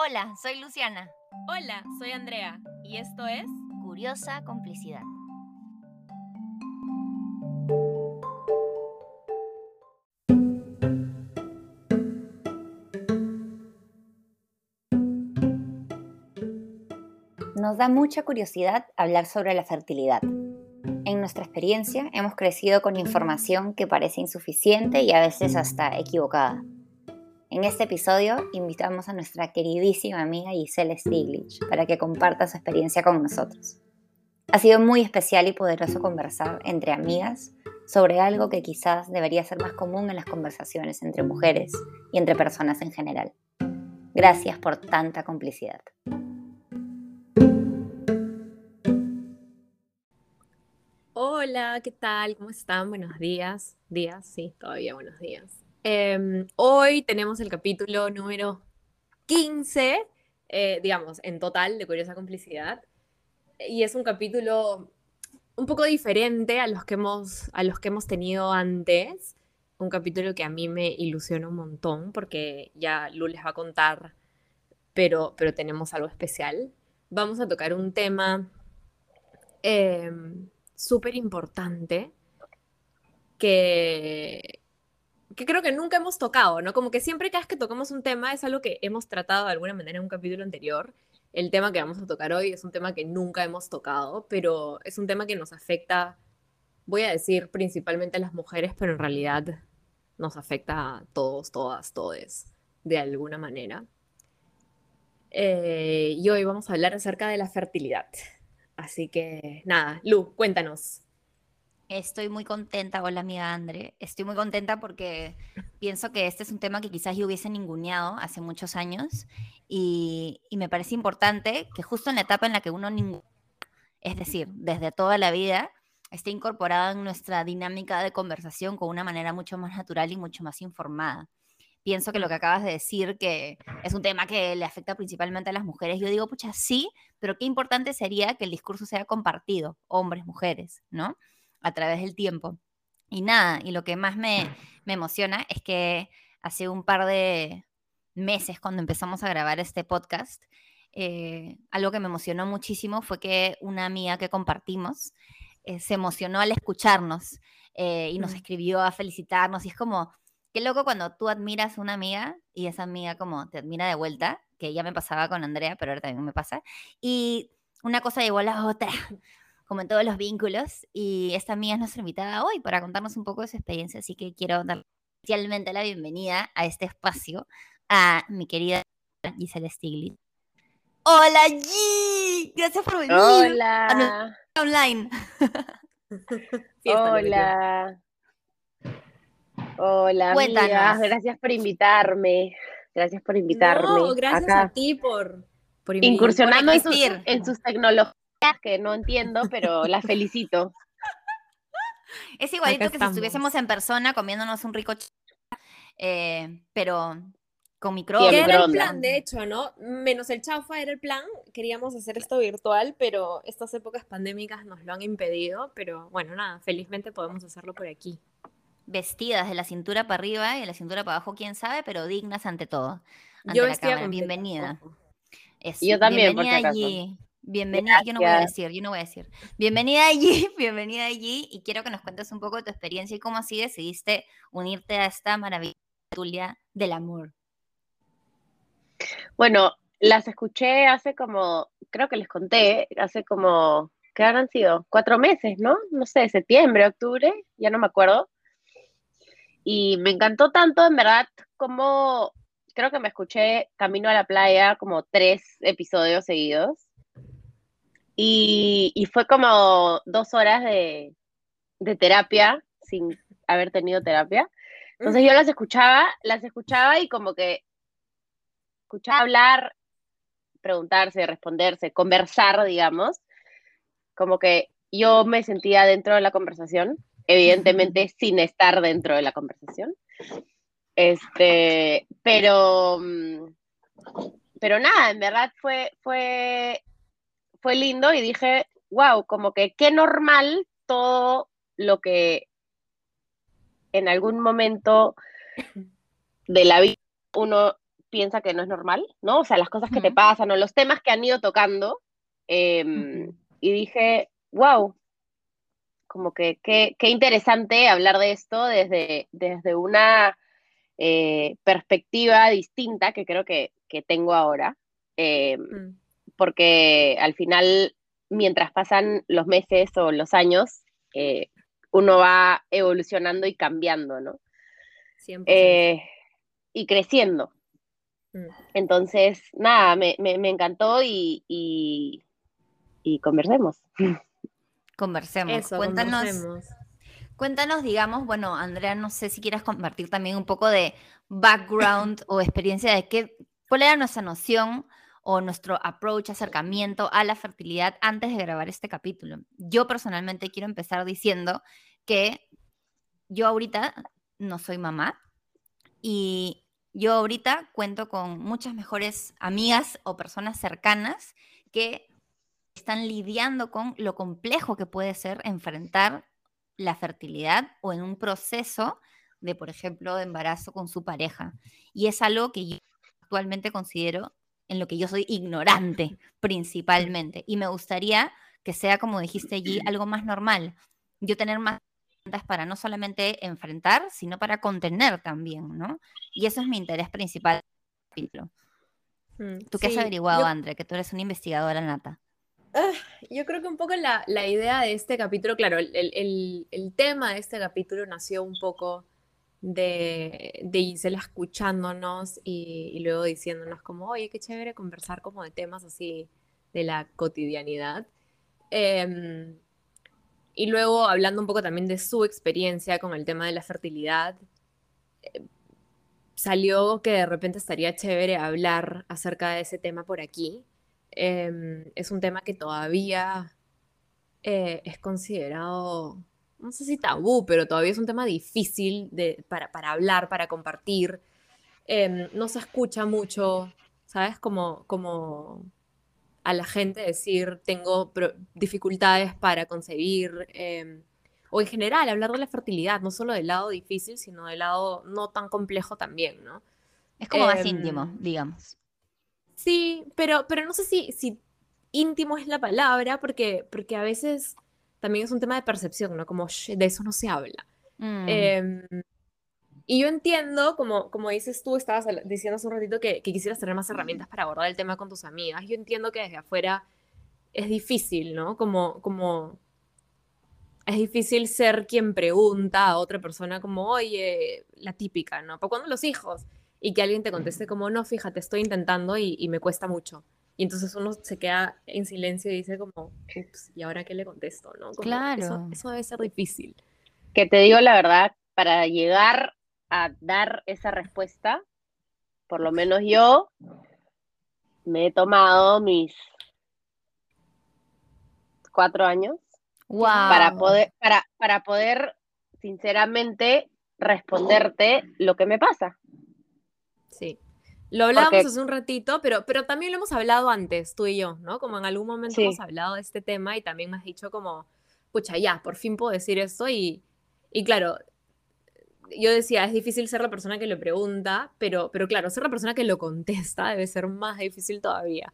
Hola, soy Luciana. Hola, soy Andrea y esto es Curiosa Complicidad. Nos da mucha curiosidad hablar sobre la fertilidad. En nuestra experiencia hemos crecido con información que parece insuficiente y a veces hasta equivocada. En este episodio invitamos a nuestra queridísima amiga Giselle Stiglitz para que comparta su experiencia con nosotros. Ha sido muy especial y poderoso conversar entre amigas sobre algo que quizás debería ser más común en las conversaciones entre mujeres y entre personas en general. Gracias por tanta complicidad. Hola, ¿qué tal? ¿Cómo están? Buenos días. Días, sí, todavía buenos días. Em, hoy tenemos el capítulo número 15, eh, digamos, en total de Curiosa Complicidad. Y es un capítulo un poco diferente a los que hemos, a los que hemos tenido antes. Un capítulo que a mí me ilusiona un montón porque ya Lu les va a contar, pero, pero tenemos algo especial. Vamos a tocar un tema em, súper importante que, que creo que nunca hemos tocado, ¿no? Como que siempre cada vez que tocamos un tema es algo que hemos tratado de alguna manera en un capítulo anterior. El tema que vamos a tocar hoy es un tema que nunca hemos tocado, pero es un tema que nos afecta, voy a decir principalmente a las mujeres, pero en realidad nos afecta a todos, todas, todes, de alguna manera. Eh, y hoy vamos a hablar acerca de la fertilidad. Así que nada, Lu, cuéntanos. Estoy muy contenta, hola amiga Andre. Estoy muy contenta porque pienso que este es un tema que quizás yo hubiese ninguneado hace muchos años y, me parece importante que justo en la etapa en la que uno ningún, es decir, desde toda la vida, esté incorporado en nuestra dinámica de conversación con una manera mucho más natural y mucho más informada. Pienso que lo que acabas de decir, que es un tema que le afecta principalmente a las mujeres, yo digo, pucha, sí, pero qué importante sería que el discurso sea compartido, hombres, mujeres, ¿no? A través del tiempo. Y nada, y lo que más me, emociona es que hace un par de meses cuando empezamos a grabar este podcast, eh, algo que me emocionó muchísimo fue que una amiga que compartimos eh, se emocionó al escucharnos eh, y nos mm. escribió a felicitarnos. Y es como, qué loco cuando tú admiras a una amiga y esa amiga como te admira de vuelta, que ya me pasaba con Andrea, pero ahora también me pasa. Y una cosa llegó a la otra como en todos los vínculos. Y esta amiga es nuestra invitada hoy para contarnos un poco de su experiencia, así que quiero dar especialmente la bienvenida a este espacio a mi querida Gisela Stiglitz. Hola G, gracias por venir. Hola. online. Hola. Hola, amigas. Gracias por invitarme. Gracias por invitarme. No, gracias a ti por, por incursionando en, en sus tecnologías que no entiendo, pero la felicito. Es igualito que si estuviésemos en persona comiéndonos un rico eh, pero con micrófono. era el plan, de hecho, ¿no? Menos el chaufa era el plan. Queríamos hacer esto virtual, pero estas épocas pandémicas nos lo han impedido. Pero bueno, nada, felizmente podemos hacerlo por aquí. Vestidas de la cintura para arriba y de la cintura para abajo, quién sabe, pero dignas ante todo. Yo estoy Bienvenida. yo también, bienvenida allí. Bienvenida, yo no voy a decir, yo no voy a decir. Bienvenida allí, bienvenida allí, y quiero que nos cuentes un poco de tu experiencia y cómo así decidiste unirte a esta maravillosa tulia del amor. Bueno, las escuché hace como, creo que les conté, hace como, ¿qué habrán sido? Cuatro meses, ¿no? No sé, septiembre, octubre, ya no me acuerdo. Y me encantó tanto, en verdad, como creo que me escuché Camino a la Playa como tres episodios seguidos y, fue como dos horas de, terapia sin haber tenido terapia. Entonces yo las escuchaba, las escuchaba y como que escuchaba hablar, preguntarse, responderse, conversar, digamos. Como que yo me sentía dentro de la conversación, evidentemente sin estar dentro de la conversación. Este, pero, mm, pero nada, en verdad fue, fue fue lindo y dije, wow, como que qué normal todo lo que en algún momento de la vida uno piensa que no es normal, ¿no? O sea, las cosas que te Ujú. pasan o los temas que han ido tocando. em, y dije, wow, como que qué qué interesante hablar de esto desde, desde una eh, perspectiva distinta que creo que, que tengo ahora. Em, Mm, porque al final, mientras pasan los meses o los años, eh, uno va evolucionando y cambiando, ¿no? 100%. Eh, y creciendo. Mm. Entonces, nada, me, me- me encantó y, y, y conversemos. Conversemos. Eso, cuéntanos, conversemos. cuéntanos, digamos, bueno, Andrea, no sé si quieras compartir también un poco de background o experiencia de qué, cuál era nuestra noción o nuestro approach, acercamiento a la fertilidad antes de grabar este capítulo. Yo personalmente quiero empezar diciendo que yo ahorita no soy mamá y yo ahorita cuento con muchas mejores amigas o personas cercanas que están lidiando con lo complejo que puede ser enfrentar la fertilidad o en un proceso de, por ejemplo, de embarazo con su pareja. Y es algo que yo actualmente considero en lo que yo soy ignorante principalmente. Y me gustaría que sea, como dijiste allí, algo más normal. Yo tener más herramientas para no solamente enfrentar, sino para contener también, ¿no? Y eso es mi interés principal. Mm, ¿Tú qué sí, has averiguado, yo- André? Que tú eres una investigadora nata. Yo creo que un poco la, la idea de este capítulo, claro, el, el- el- el tema de este capítulo nació un poco de, de Gisela escuchándonos y, luego diciéndonos como, oye, qué chévere conversar como de temas así de la cotidianidad. Em, y luego hablando un poco también de su experiencia con el tema de la fertilidad, eh, salió que de repente estaría chévere hablar acerca de ese tema por aquí. Em, es un tema que todavía eh, es considerado, no sé si tabú, pero todavía es un tema difícil de, para, para hablar, para compartir. Em, no se escucha mucho, ¿sabes? Como, como a la gente decir, tengo dificultades para concebir, em, o en general hablar de la fertilidad, no solo del lado difícil, sino del lado no tan complejo también, ¿no? Es como más Em, íntimo, digamos. Sí, pero, pero no sé si, si íntimo es la palabra, porque, porque a veces también es un tema de percepción, ¿no? Como "Sh, de eso no se habla. Mm, Em, y yo entiendo, como, como dices tú, estabas diciendo hace un ratito que, que quisieras tener más herramientas para abordar el tema con tus amigas. Yo entiendo que desde afuera es difícil, ¿no? Como, como es difícil ser quien pregunta a otra persona como, oye, la típica, ¿no? ¿Para cuándo los hijos? Y que alguien te conteste como, no, fíjate, estoy intentando y, y me cuesta mucho. Y entonces uno se queda en silencio y dice como, ups, ¿y ahora qué le contesto? ¿no? Como, Claro. Eso, eso debe ser difícil. Que te digo la verdad, para llegar a dar esa respuesta, por lo menos yo me he tomado mis cuatro años para Wow. poder, para, para poder sinceramente responderte lo que me pasa. Sí. Lo hablábamos Porque- hace un ratito, pero, pero también lo hemos hablado antes, tú y yo, ¿no? Como en algún momento Sí. hemos hablado de este tema y también me has dicho como, pucha, ya, por fin puedo decir esto y, y claro, yo decía, es difícil ser la persona que lo pregunta, pero, pero claro, ser la persona que lo contesta debe ser más difícil todavía.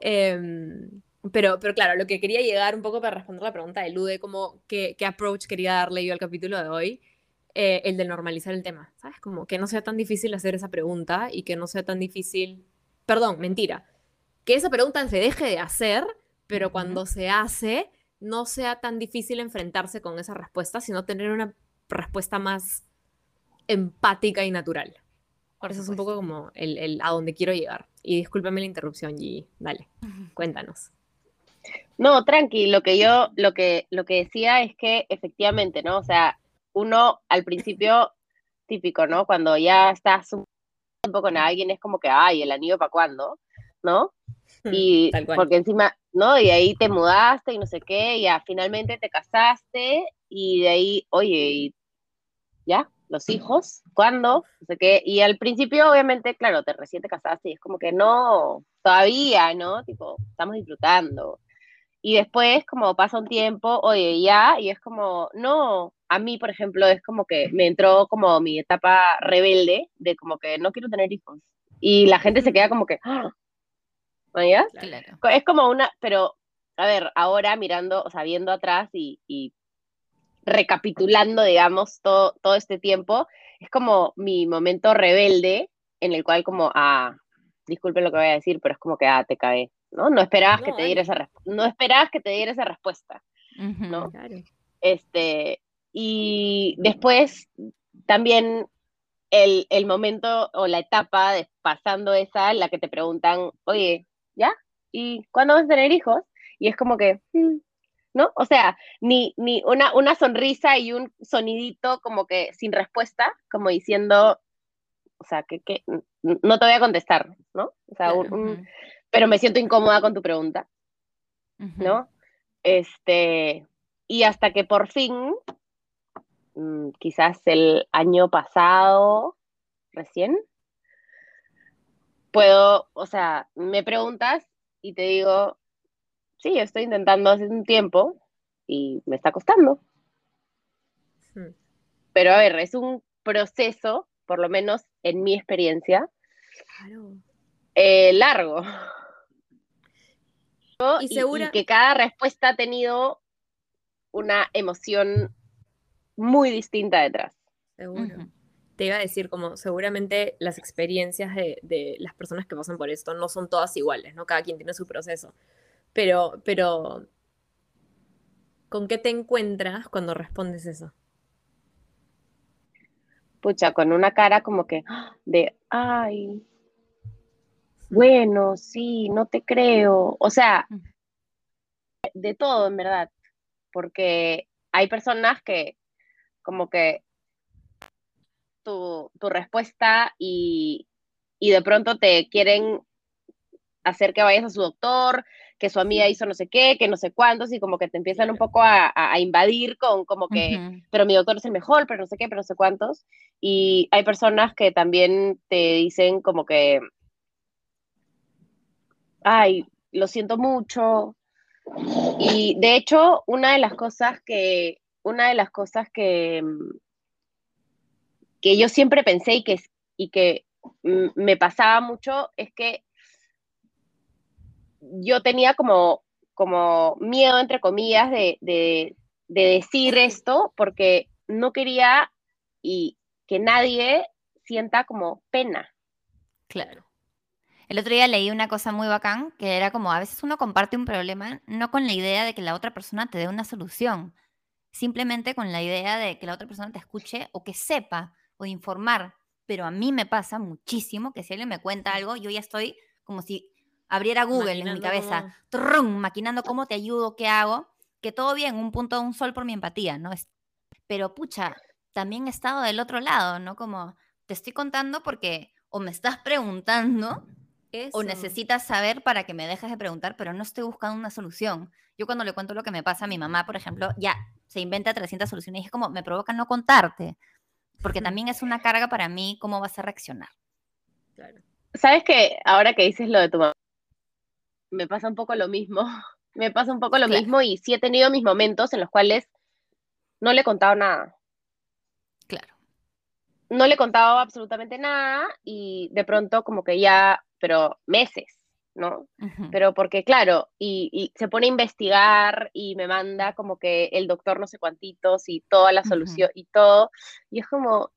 Em, pero, pero claro, lo que quería llegar un poco para responder la pregunta de Lude, como qué, qué approach quería darle yo al capítulo de hoy, eh, el de normalizar el tema, ¿sabes? Como que no sea tan difícil hacer esa pregunta y que no sea tan difícil, perdón, mentira, que esa pregunta se deje de hacer, pero cuando se hace, no sea tan difícil enfrentarse con esa respuesta, sino tener una respuesta más empática y natural. Por Eso es un poco como el, el a donde quiero llegar. Y discúlpame la interrupción, Gigi. Dale, cuéntanos. No, tranqui, lo que yo, lo que, lo que decía es que efectivamente, ¿no? O sea, uno al principio, típico, ¿no? Cuando ya estás un tiempo con alguien, es como que, ay, el anillo para cuándo, ¿no? Y Tal cual. porque encima, ¿no? Y ahí te mudaste y no sé qué, y ya finalmente te casaste, y de ahí, oye, y ya, los hijos, ¿cuándo? No sé qué. Y al principio, obviamente, claro, te recién te casaste y es como que no, todavía, ¿no? Tipo, estamos disfrutando. Y después, como pasa un tiempo, oye, ya, y es como, no, a mí, por ejemplo, es como que me entró como mi etapa rebelde de como que no quiero tener hijos. Y la gente se queda como que, ¡ah! ¿ya? Claro. Es como una, pero, a ver, ahora mirando, o sea, viendo atrás y, y recapitulando, digamos, todo, todo este tiempo, es como mi momento rebelde en el cual como, ah, disculpen lo que voy a decir, pero es como que, ah, te cae, ¿no? No esperabas que te diera esa no esperabas que te diera esa respuesta. ¿no? Claro. Este, y después también el, el momento o la etapa de pasando esa, en la que te preguntan, oye, ¿ya? ¿Y cuándo vas a tener hijos? Y es como que, "Mm", ¿no? O sea, ni, ni una, una sonrisa y un sonidito como que sin respuesta, como diciendo, o sea, que, que no te voy a contestar, ¿no? O sea, un-. Pero me siento incómoda con tu pregunta. ¿no? Este, y hasta que por fin, mm, quizás el año pasado, recién, puedo, o sea, me preguntas y te digo, sí, estoy intentando hace un tiempo y me está costando. Pero a ver, es un proceso, por lo menos en mi experiencia, Claro. Eh, largo. Y y- segura- y que cada respuesta ha tenido una emoción muy distinta detrás. Seguro. Te iba a decir, como seguramente las experiencias de, de las personas que pasan por esto no son todas iguales, ¿no? Cada quien tiene su proceso. Pero, pero, ¿con qué te encuentras cuando respondes eso? Pucha, con una cara como que de, ay, bueno, sí, no te creo. O sea, Ujú. de todo en verdad, porque hay personas que como que tu, tu respuesta y, y de pronto te quieren hacer que vayas a su doctor, que su amiga hizo no sé qué, que no sé cuántos, y como que te empiezan un poco a, a- invadir con como que, pero mi doctor es el mejor, pero no sé qué, pero no sé cuántos. Y hay personas que también te dicen como que, ay, lo siento mucho. Y de hecho, una de las cosas que, una de las cosas que, que yo siempre pensé y que, y que me pasaba mucho es que yo tenía como, como miedo, entre comillas, de, de, de decir esto porque no quería y que nadie sienta como pena. Claro. El otro día leí una cosa muy bacán, que era como a veces uno comparte un problema no con la idea de que la otra persona te dé una solución, simplemente con la idea de que la otra persona te escuche o que sepa o de informar. Pero a mí me pasa muchísimo que si alguien me cuenta algo, yo ya estoy como si abriera Google en mi cabeza, maquinando cómo te ayudo, qué hago, que todo bien, un punto, un sol por mi empatía, ¿no? Es- Pero pucha, también he estado del otro lado, ¿no? Como te estoy contando porque o me estás preguntando o Eso. necesitas saber para que me dejes de preguntar, pero no estoy buscando una solución. Yo cuando le cuento lo que me pasa a mi mamá, por ejemplo, ya se inventa 300 soluciones y es como, me provoca no contarte, porque también es una carga para mí cómo vas a reaccionar. Claro. ¿Sabes que ahora que dices lo de tu mamá, me pasa un poco lo mismo? Me pasa un poco lo Claro. mismo y sí he tenido mis momentos en los cuales no le he contado nada. Claro. no le he contado absolutamente nada y de pronto como que ya, pero meses, ¿no? Pero porque claro, y, y se pone a investigar y me manda como que el doctor no sé cuantitos y toda la solución y todo, y es como,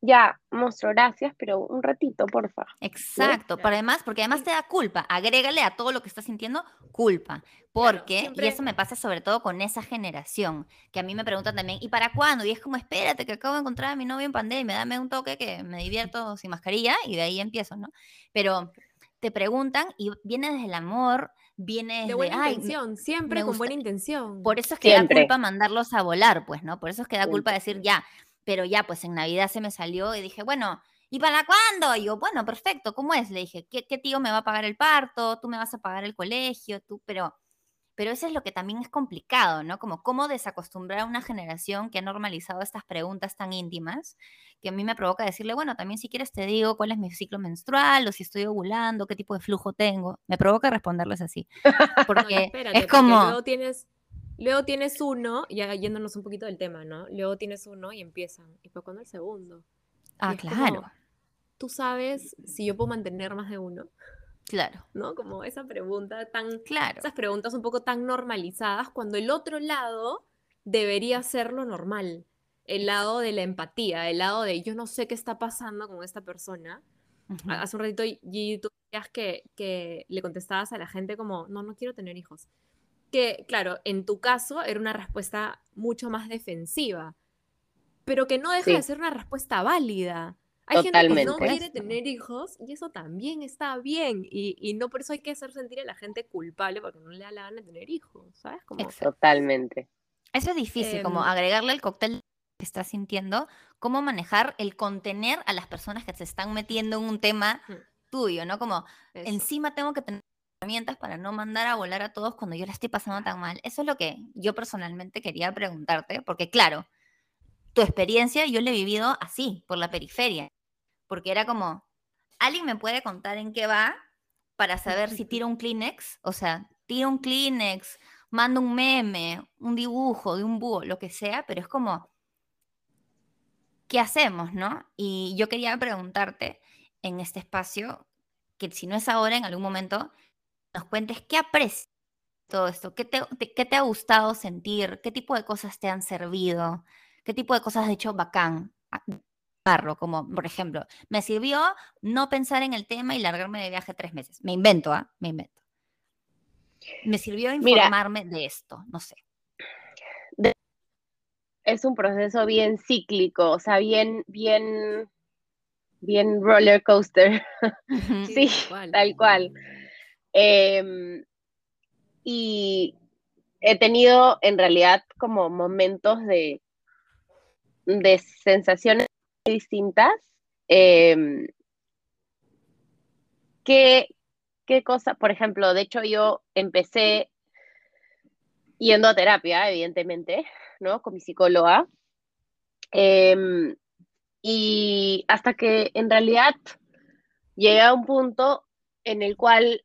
ya, monstruo, gracias, pero un ratito, porfa. Exacto, para además, porque además te da culpa, agrégale a todo lo que estás sintiendo culpa, porque, siempre- y eso me pasa sobre todo con esa generación, que a mí me preguntan también, ¿y para cuándo? Y es como, espérate, que acabo de encontrar a mi novio en pandemia, dame un toque que me divierto sin mascarilla y de ahí empiezo, ¿no? Pero te preguntan y viene desde el amor, viene desde, De buena ay, intención, siempre con buena intención. por eso es que Siempre. da culpa mandarlos a volar, pues, ¿no? Por eso es que da culpa decir ya, pero ya, pues en Navidad se me salió y dije, bueno, ¿y para cuándo? Y yo, bueno, perfecto, ¿cómo es? Le dije, ¿qué, qué tío me va a pagar el parto? ¿Tú me vas a pagar el colegio? ¿Tú? Pero, pero eso es lo que también es complicado, ¿no? Como cómo desacostumbrar a una generación que ha normalizado estas preguntas tan íntimas, que a mí me provoca decirle, bueno, también si quieres te digo cuál es mi ciclo menstrual o si estoy ovulando, qué tipo de flujo tengo. Me provoca responderles así. No, Porque espérate, es porque como... Luego tienes, luego tienes uno, ya yéndonos un poquito del tema, ¿no? Luego tienes uno y empiezan. ¿Y para cuándo el segundo? Ah, es como- claro. ¿tú sabes si yo puedo mantener más de uno? Claro. ¿No? Como esa pregunta tan, claro. esas preguntas un poco tan normalizadas cuando el otro lado debería ser lo normal. El lado de la empatía, el lado de yo no sé qué está pasando con esta persona. Hace un ratito, y tú decías que, que le contestabas a la gente como, no, no quiero tener hijos. Que, claro, en tu caso era una respuesta mucho más defensiva, pero que no deja de ser una respuesta válida. Hay gente que no quiere tener hijos y eso también está bien. Y, no por eso hay que hacer sentir a la gente culpable porque no le da la gana de tener hijos, ¿sabes? Totalmente. Eso es difícil, como em, agregarle el cóctel que estás sintiendo, cómo manejar el contener a las personas que se están metiendo en un tema tuyo, ¿no? Como encima tengo que tener herramientas para no mandar a volar a todos cuando yo la estoy pasando tan mal. Eso es lo que yo personalmente quería preguntarte, porque claro, tu experiencia yo la he vivido así, por la periferia porque era como, ¿alguien me puede contar en qué va para saber si tiro un Kleenex? O sea, tiro un Kleenex, mando un meme, un dibujo de un búho, lo que sea, pero es como, ¿qué hacemos, no? Y yo quería preguntarte en este espacio, que si no es ahora, en algún momento, nos cuentes qué aprecias todo esto, ¿Qué te, qué te ha gustado sentir, qué tipo de cosas te han servido, qué tipo de cosas has hecho bacán como por ejemplo, me sirvió no pensar en el tema y largarme de viaje tres meses. Me invento, ¿ah? Me invento. Me sirvió informarme de esto, no sé. es un proceso bien cíclico, o sea, bien, bien, bien roller coaster. sí, tal cual. Em, y he tenido en realidad como momentos de, de sensaciones distintas. Em, ¿qué, ¿Qué cosa? Por ejemplo, de hecho yo empecé yendo a terapia, evidentemente, ¿no? Con mi psicóloga. Em, y hasta que en realidad llegué a un punto en el cual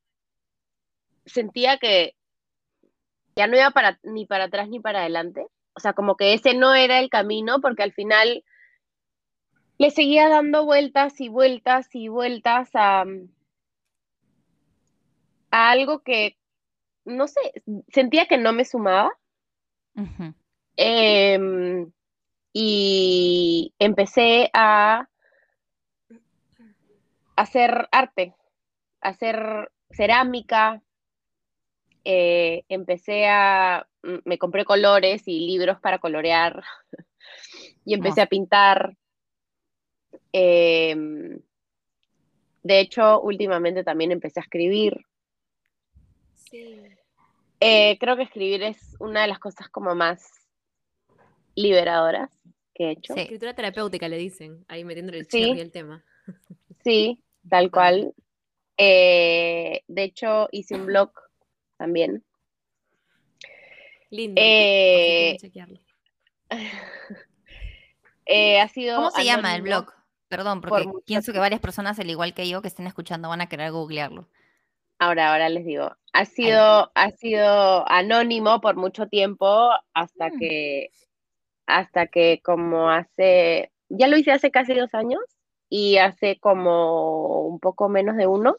sentía que ya no iba para, ni para atrás ni para adelante. O sea, como que ese no era el camino, porque al final le seguía dando vueltas y vueltas y vueltas a, algo que, no sé, sentía que no me sumaba. Em, y empecé a hacer arte, hacer cerámica. Eh, empecé a, me compré colores y libros para colorear y empecé a pintar. Em, de hecho, últimamente también empecé a escribir. Sí. Eh, creo que escribir es una de las cosas como más liberadoras que he hecho. Sí. Escritura terapéutica le dicen, ahí metiendo el sí. el tema. Sí, tal cual. Eh, de hecho, hice un blog también. Lindo. Eh, ha sido ¿Cómo se llama el blog? Perdón, porque pienso que varias personas, al igual que yo, que estén escuchando, van a querer googlearlo. Ahora, ahora les digo, ha sido, ha sido anónimo por mucho tiempo hasta mm. que, hasta que como hace, ya lo hice hace casi dos años y hace como un poco menos de uno,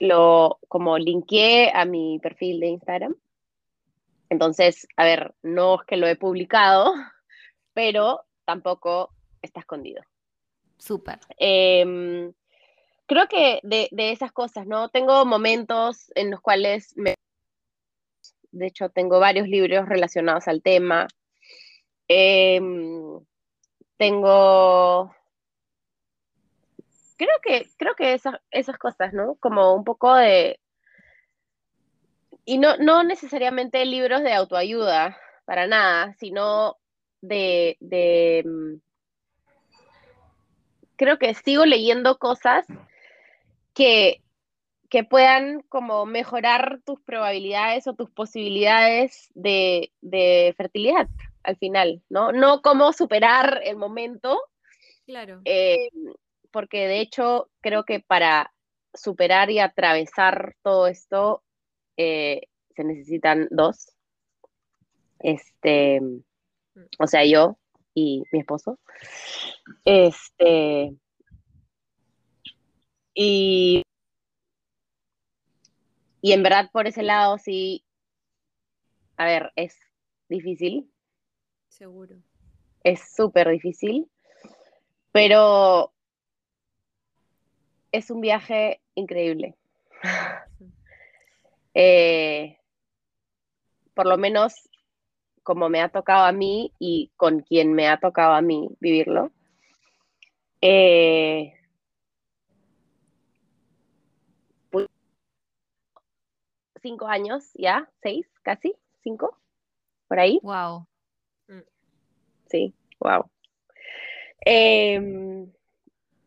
lo como linkeé a mi perfil de Instagram. Entonces, a ver, no es que lo he publicado, pero tampoco está escondido. Súper. Em, creo que de, esas cosas, ¿no? Tengo momentos en los cuales me... De hecho, tengo varios libros relacionados al tema. Em, tengo... Creo que, creo que esas, esas cosas, ¿no? Como un poco de... Y no, no necesariamente libros de autoayuda, para nada, sino de, de creo que sigo leyendo cosas que, que puedan como mejorar tus probabilidades o tus posibilidades de, fertilidad al final, ¿no? No cómo superar el momento. Claro. Eh, porque de hecho creo que para superar y atravesar todo esto eh, se necesitan dos. Este, o sea, yo y mi esposo. Este, Y, y en verdad por ese lado sí, a ver, es difícil, Seguro. es súper difícil, pero es un viaje increíble. Eh, por lo menos como me ha tocado a mí y con quien me ha tocado a mí vivirlo. Eh, pues, cinco años ya, seis, casi, cinco, por ahí. Wow. Sí, wow. Em,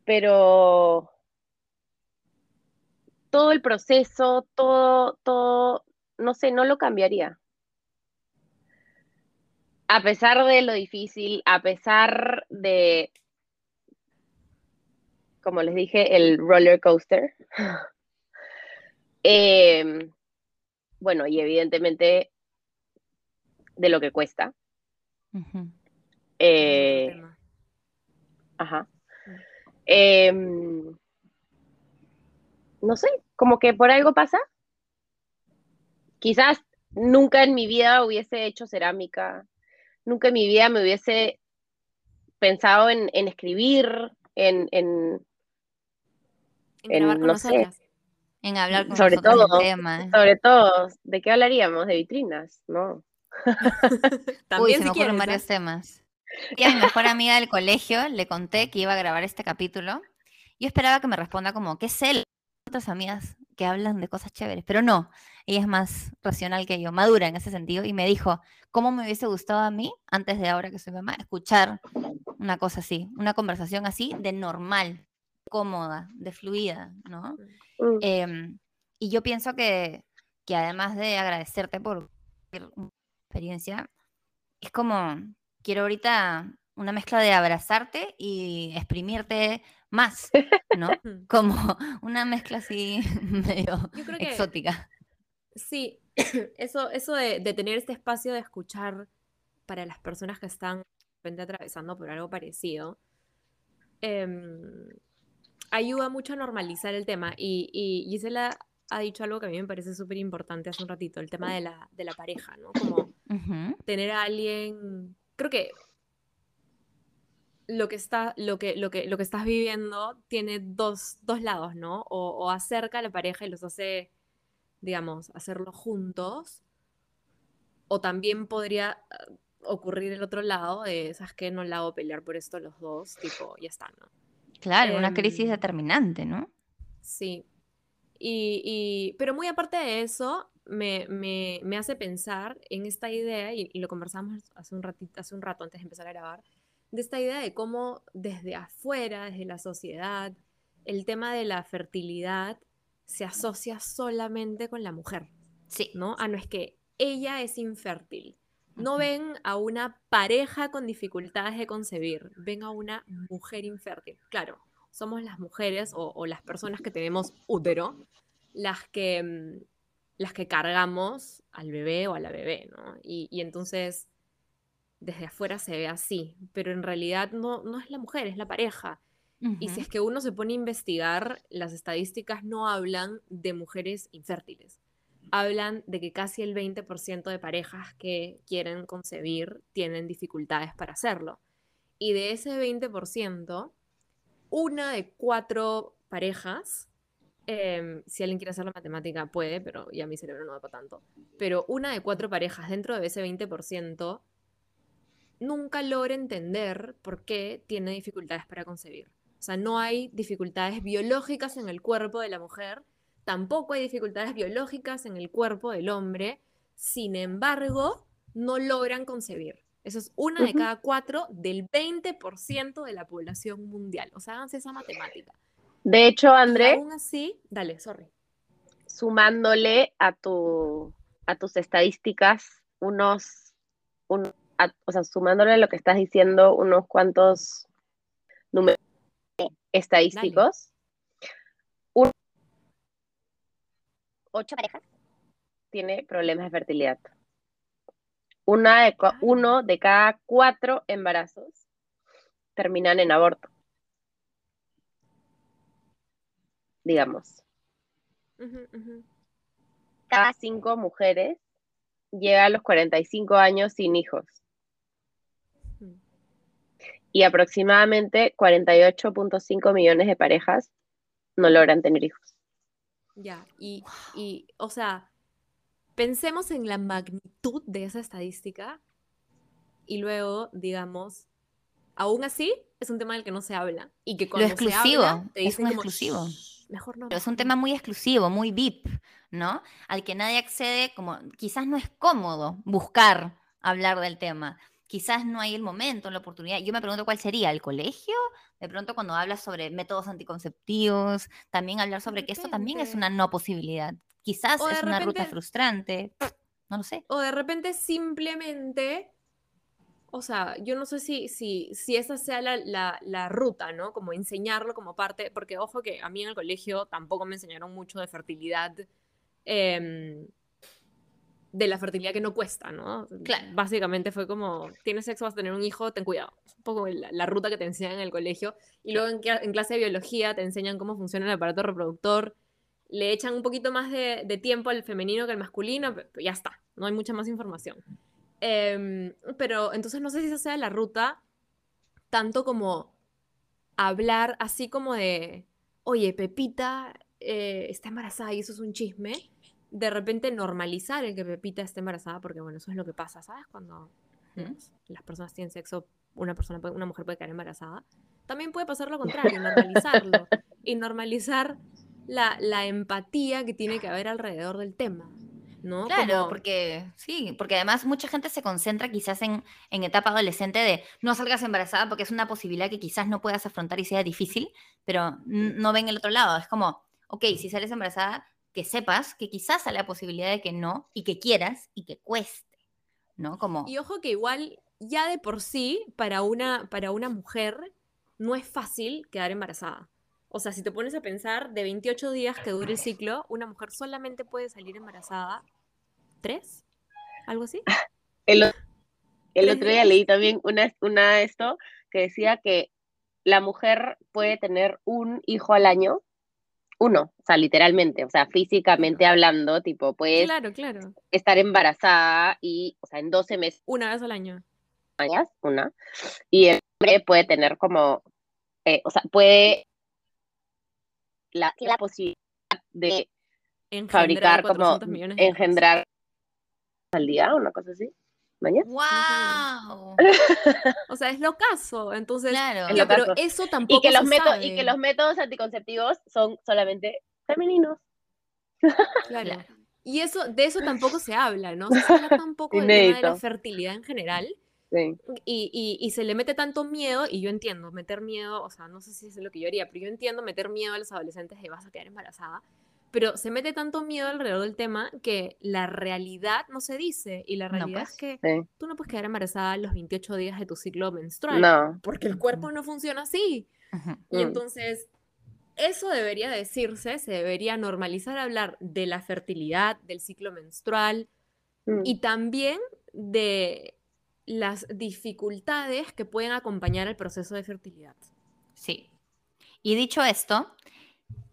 pero todo el proceso, todo, todo, no sé, no lo cambiaría. A pesar de lo difícil, a pesar de, como les dije, el roller coaster. Em, bueno, y evidentemente de lo que cuesta. Eh, tema. Ajá. Mm. No sé, como que por algo pasa. Quizás nunca en mi vida hubiese hecho cerámica, nunca en mi vida me hubiese pensado en, en escribir, en, en- En no sé. En hablar con Sobre todo, sobre todo, ¿de qué hablaríamos? ¿De vitrinas? No. Uy, También se si me ocurren quieres, varios temas. Y a mi mejor amiga del colegio le conté que iba a grabar este capítulo. Yo esperaba que me responda como, ¿qué sé? Otras amigas que hablan de cosas chéveres, pero no. Ella es más racional que yo, madura en ese sentido, y me dijo, ¿cómo me hubiese gustado a mí, antes de ahora que soy mamá, escuchar una cosa así, una conversación así de normal, cómoda, de fluida, ¿no? Mm, Em, y yo pienso que, que además de agradecerte por experiencia, es como, quiero ahorita una mezcla de abrazarte y exprimirte más, ¿no? Mm. Como una mezcla así medio Yo creo que- exótica. Sí, eso, eso de, de tener este espacio de escuchar para las personas que están de repente atravesando por algo parecido, em, ayuda mucho a normalizar el tema. Y, y Gisela ha dicho algo que a mí me parece súper importante hace un ratito, el tema de la, de la pareja, ¿no? Como tener a alguien, creo que lo que, está, lo que, lo que, lo que estás viviendo tiene dos, dos lados, ¿no? O, o acerca a la pareja y los hace, digamos, hacerlo juntos, o también podría eh, ocurrir el otro lado de esas que no la hago pelear por esto los dos, tipo, ya está, ¿no? Claro, una crisis Em, determinante, ¿no? Sí. Y, y- pero muy aparte de eso, me, me- me hace pensar en esta idea, y, y lo conversamos hace un ratito, hace un rato antes de empezar a grabar, de esta idea de cómo desde afuera, desde la sociedad, el tema de la fertilidad se asocia solamente con la mujer, Sí. ¿no? Ah, no es que ella es infértil. No ven a una pareja con dificultades de concebir, ven a una mujer infértil. Claro, somos las mujeres o, o las personas que tenemos útero las que, mm, las que cargamos al bebé o a la bebé, ¿no? Y, y entonces desde afuera se ve así, pero en realidad no, no es la mujer, es la pareja. Y si es que uno se pone a investigar, las estadísticas no hablan de mujeres infértiles. Hablan de que casi el 20% de parejas que quieren concebir tienen dificultades para hacerlo. Y de ese 20%, una de cuatro parejas, em, si alguien quiere hacer la matemática puede, pero ya mi cerebro no da para tanto, pero una de cuatro parejas dentro de ese 20% nunca logra entender por qué tiene dificultades para concebir. O sea, no hay dificultades biológicas en el cuerpo de la mujer, tampoco hay dificultades biológicas en el cuerpo del hombre, sin embargo, no logran concebir. Eso es una de cada cuatro del 20% de la población mundial. O sea, háganse esa matemática. De hecho, Y André, aún así, dale, sorry. sumándole a tu a tus estadísticas unos un- a- o sea, sumándole a lo que estás diciendo unos cuantos números estadísticos. Un- ocho parejas tiene problemas de fertilidad. Una de, Claro. uno de cada cuatro embarazos terminan en aborto. digamos. Cada cinco mujeres llega a los 45 años sin hijos. Y aproximadamente 48.5 millones de parejas no logran tener hijos. Ya, y, y, o sea, pensemos en la magnitud de esa estadística y luego, digamos, aún así es un tema del que no se habla y que cuando exclusivo, se habla te es un como, exclusivo. "Shh, mejor no. Pero es un tema no". muy exclusivo, muy VIP, ¿no? Al que nadie accede, como quizás no es cómodo buscar hablar del tema. Quizás no hay el momento, la oportunidad. Yo me pregunto cuál sería el colegio. De pronto cuando hablas sobre métodos anticonceptivos, también hablar sobre que esto también es una no posibilidad. Quizás es una ruta frustrante. No lo sé. O de repente simplemente, o sea, yo no sé si, si, si esa sea la, la- la ruta, ¿no? Como enseñarlo como parte, porque ojo que a mí en el colegio tampoco me enseñaron mucho de fertilidad, em, de la fertilidad que no cuesta, ¿no? Claro. Básicamente fue como, tienes sexo, vas a tener un hijo, ten cuidado. Es un poco la, la ruta que te enseñan en el colegio. Y luego en, cla- en clase de biología te enseñan cómo funciona el aparato reproductor, le echan un poquito más de, de tiempo al femenino que al masculino, pero ya está, no hay mucha más información. Em, pero entonces no sé si esa sea la ruta, tanto como hablar así como de, oye, Pepita eh, está embarazada y eso es un chisme, de repente normalizar el que Pepita esté embarazada, porque bueno, eso es lo que pasa, ¿sabes? Cuando las personas tienen sexo, una, persona puede- una mujer puede quedar embarazada. También puede pasar lo contrario, normalizarlo y normalizar la, la empatía que tiene que haber alrededor del tema, ¿no? Claro, Como- porque sí, porque además mucha gente se concentra quizás en, en etapa adolescente de no salgas embarazada porque es una posibilidad que quizás no puedas afrontar y sea difícil, pero no ven el otro lado. Es como, ok, si sales embarazada, que sepas que quizás sale la posibilidad de que no y que quieras y que cueste, ¿no? Como, Y ojo que igual, ya de por sí, para una, para una mujer, no es fácil quedar embarazada. O sea, si te pones a pensar, de 28 días que dure el ciclo, una mujer solamente puede salir embarazada tres, algo así. El, el ¿Tres otro día leí también una, una esto que decía que la mujer puede tener un hijo al año, uno, o sea, literalmente, o sea, físicamente hablando, tipo, puedes Claro, claro. estar embarazada y, o sea, en 12 meses, Una vez al año. una, y el hombre puede tener como, eh, o sea, puede la, la posibilidad de Engendrar fabricar 400 como millones de engendrar al día, una cosa así. ¿Mañas? ¡wow! O sea, es lo caso. Entonces, Claro. Es ya, lo pero caso. eso tampoco Y que, los se métodos, sabe. y que los métodos anticonceptivos son solamente femeninos. Claro. Claro. Y eso, de eso tampoco se habla, ¿no? Se habla tampoco del tema de la fertilidad en general. Sí. Y, y- y se le mete tanto miedo, y yo entiendo, meter miedo, o sea, no sé si es lo que yo haría, pero yo entiendo meter miedo a los adolescentes de vas a quedar embarazada, pero se mete tanto miedo alrededor del tema que la realidad no se dice, y la No, realidad pues. es que sí. tú no puedes quedar embarazada los 28 días de tu ciclo menstrual, No. porque el cuerpo no funciona así. Y Mm. entonces, eso debería decirse, se debería normalizar hablar de la fertilidad, del ciclo menstrual, Mm. y también de las dificultades que pueden acompañar el proceso de fertilidad. Sí. Y dicho esto,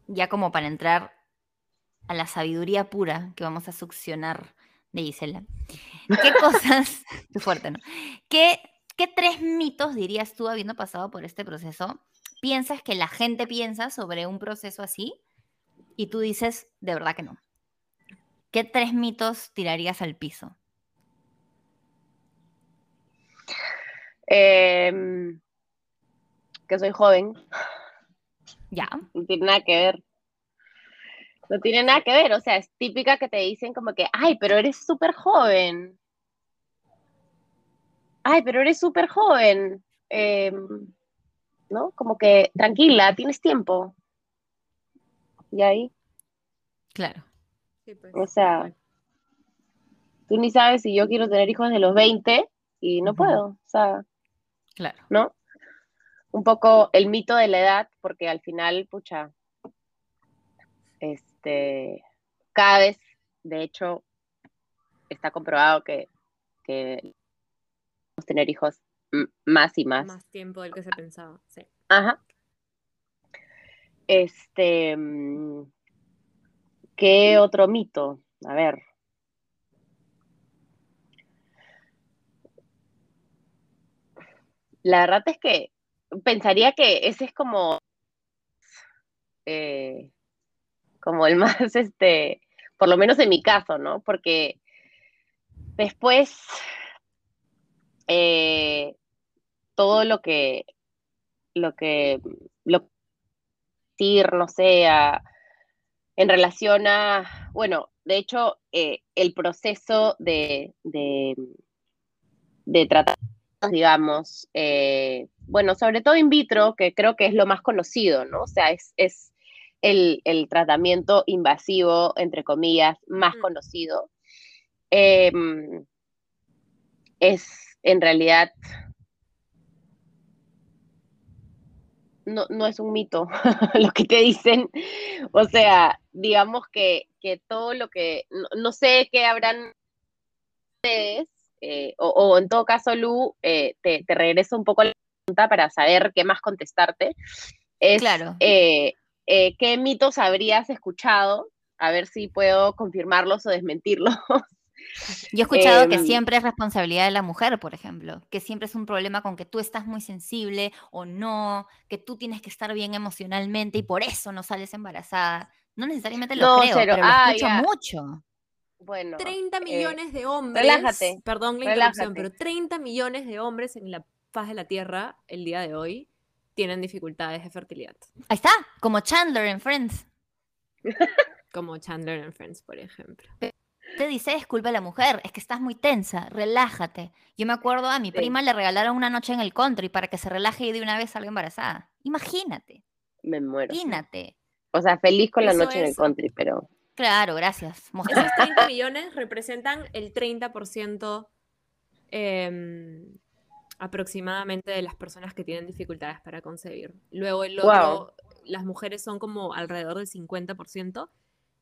ya como para entrar a la sabiduría pura que vamos a succionar de Gisela, ¿qué cosas, qué fuerte, ¿no? ¿Qué, ¿Qué tres mitos dirías tú, habiendo pasado por este proceso, piensas que la gente piensa sobre un proceso así y tú dices, de verdad que no? ¿Qué tres mitos tirarías al piso? Em, que soy joven. Ya, No tiene nada que ver. No tiene nada que ver. O sea, es típica que te dicen como que, ay, pero eres súper joven. Ay, pero eres súper joven. Em, ¿No? Como que tranquila, tienes tiempo. Y ahí, claro. o sea, tú ni sabes si yo quiero tener hijos de los 20 y no puedo. O sea, Claro. ¿no? Un poco el mito de la edad, porque al final, pucha, este, cada vez, de hecho, está comprobado que, que tener hijos más y más. Más tiempo del que se pensaba. Sí. Ajá. Este, ¿qué otro mito? A ver. La verdad es que pensaría que ese es como, eh, como el más, este, por lo menos en mi caso, ¿no? Porque después, eh, todo lo que, lo que, lo decir, no sé, en relación a, bueno, de hecho, eh, el proceso de, de, de tratar digamos, eh, bueno, sobre todo in vitro, que creo que es lo más conocido, ¿no? O sea, es, es el, tratamiento invasivo, entre comillas, más conocido. Em, es en realidad no, no, es un mito lo que te dicen. O sea, digamos que, todo lo que, no, sé qué habrán ustedes, eh, o, en todo caso, Lu, eh, te, regreso un poco a la pregunta para saber qué más contestarte. Es, claro. Eh, ¿Qué mitos habrías escuchado? A ver si puedo confirmarlos o desmentirlos. Yo he escuchado que Em, siempre es responsabilidad de la mujer, por ejemplo, que siempre es un problema con que tú estás muy sensible o no, que tú tienes que estar bien emocionalmente y por eso no sales embarazada. No necesariamente lo No, creo, cero. pero lo Ah, escucho ya. mucho. Bueno, 30 eh, millones de hombres. relájate, Perdón la interrupción, relájate. pero 30 millones de hombres en la faz de la Tierra el día de hoy tienen dificultades de fertilidad. Ahí está, como Chandler en Friends. Como Chandler en Friends, por ejemplo. Te dice, es culpa de la mujer, es que estás muy tensa, relájate. Yo me acuerdo a mi Sí. prima le regalaron una noche en el country para que se relaje y de una vez salga embarazada. Imagínate, me muero. imagínate. O sea, feliz con la noche en el country, pero Claro, gracias. mujer. Esos 30 millones representan el 30% em, aproximadamente de las personas que tienen dificultades para concebir. Luego el otro, Guau. las mujeres son como alrededor del 50%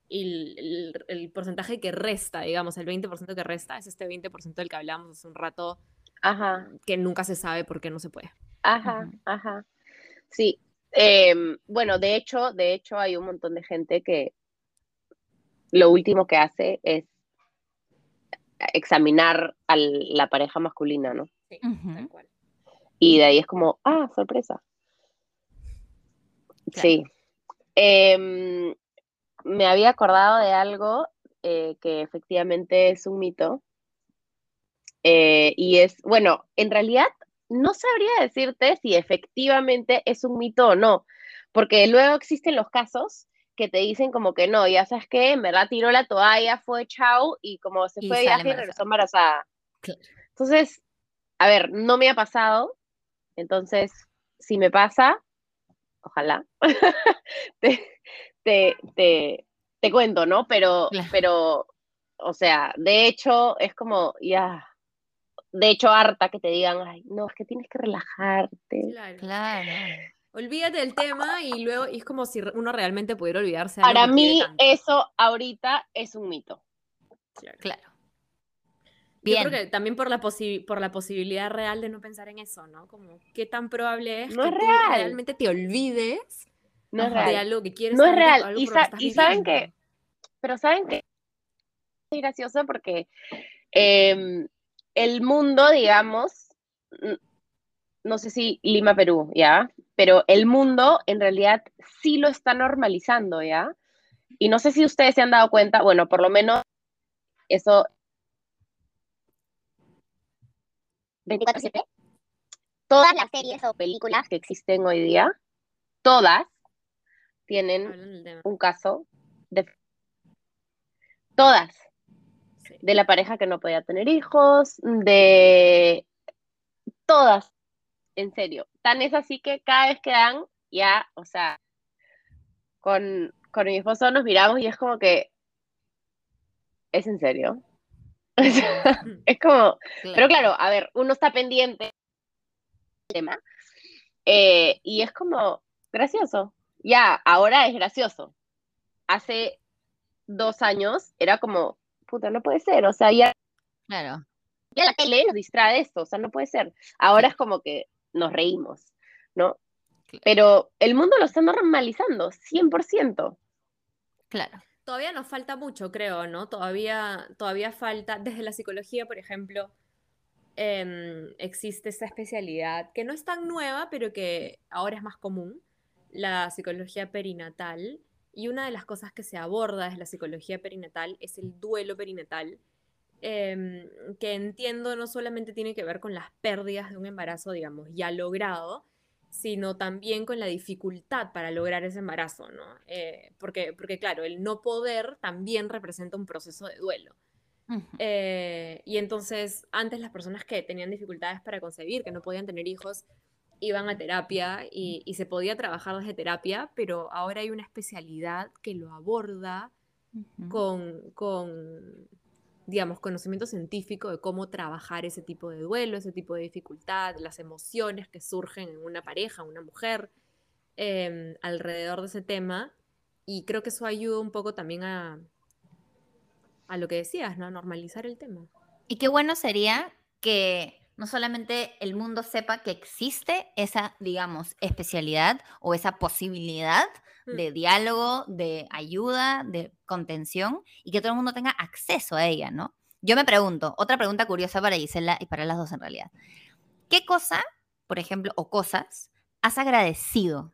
y el, el- el porcentaje que resta, digamos, el 20% que resta es este 20% del que hablamos hace un rato ajá, que nunca se sabe por qué no se puede. ajá, ajá. Sí. em, bueno, de hecho, de hecho hay un montón de gente que lo último que hace es examinar a la pareja masculina, ¿no? Sí, tal cual. Y de ahí es como, ah, sorpresa. Claro. Sí. Em, me había acordado de algo eh, que efectivamente es un mito. Eh, y es, bueno, en realidad no sabría decirte si efectivamente es un mito o no, porque luego existen los casos que te dicen como que no, ya sabes que en verdad tiró la toalla, fue chao, y como se Y fue de viaje y regresó embarazada. Claro. Entonces, a ver, no me ha pasado, entonces, si me pasa, ojalá, te, te, te, te cuento, ¿no? Pero, Claro. pero, o sea, de hecho, es como, ya, de hecho, harta que te digan, ay, no, es que tienes que relajarte. Claro. Claro. Olvídate del tema y luego y es como si uno realmente pudiera olvidarse de algo Para que mí, tanto. eso ahorita es un mito. Claro. Claro. Yo Bien. creo que también por la, posi- por la posibilidad real de no pensar en eso, ¿no? Como qué tan probable es No que es tú real. realmente te olvides No es de real. algo que quieres No es real. algo Y que sa- saben que- Pero ¿saben qué? Es gracioso porque em, el mundo, digamos, no sé si Lima, Perú, ¿ya? Pero el mundo en realidad sí lo está normalizando, ¿ya? Y no sé si ustedes se han dado cuenta, bueno, por lo menos eso... 24/7. Todas las series o películas que existen hoy día, todas tienen un caso de todas, Sí. de la pareja que no podía tener hijos, de todas, en serio. Tan es así que cada vez que dan, ya, o sea, con, con mi esposo nos miramos y es como que, ¿es en serio? O sea, es como, pero claro, a ver, uno está pendiente del tema eh, y es como gracioso. Ya, ahora es gracioso. Hace dos años era como, puta, no puede ser. O sea, ya, Claro. ya la tele nos distrae de esto, o sea, no puede ser. Ahora es como que nos reímos, ¿no? pero el mundo lo está normalizando, 100%. Claro. Todavía nos falta mucho, creo, ¿no? Todavía, todavía falta, desde la psicología, por ejemplo, em, existe esta especialidad que no es tan nueva, pero que ahora es más común, la psicología perinatal. Y una de las cosas que se aborda desde la psicología perinatal es el duelo perinatal, em, que entiendo no solamente tiene que ver con las pérdidas de un embarazo, digamos, ya logrado, sino también con la dificultad para lograr ese embarazo, ¿no? Eh, porque, porque, claro, el no poder también representa un proceso de duelo. Eh, y entonces, antes las personas que tenían dificultades para concebir, que no podían tener hijos, iban a terapia y, y se podía trabajar desde terapia, pero ahora hay una especialidad que lo aborda con, con digamos, conocimiento científico de cómo trabajar ese tipo de duelo, ese tipo de dificultad, las emociones que surgen en una pareja, una mujer, em, alrededor de ese tema. Y creo que eso ayuda un poco también a, a lo que decías, ¿no? A normalizar el tema. Y qué bueno sería que no solamente el mundo sepa que existe esa, digamos, especialidad o esa posibilidad mm. de diálogo, de ayuda, de contención y que todo el mundo tenga acceso a ella, ¿no? Yo me pregunto, otra pregunta curiosa para Gisela y para las dos en realidad. ¿Qué cosa, por ejemplo, o cosas has agradecido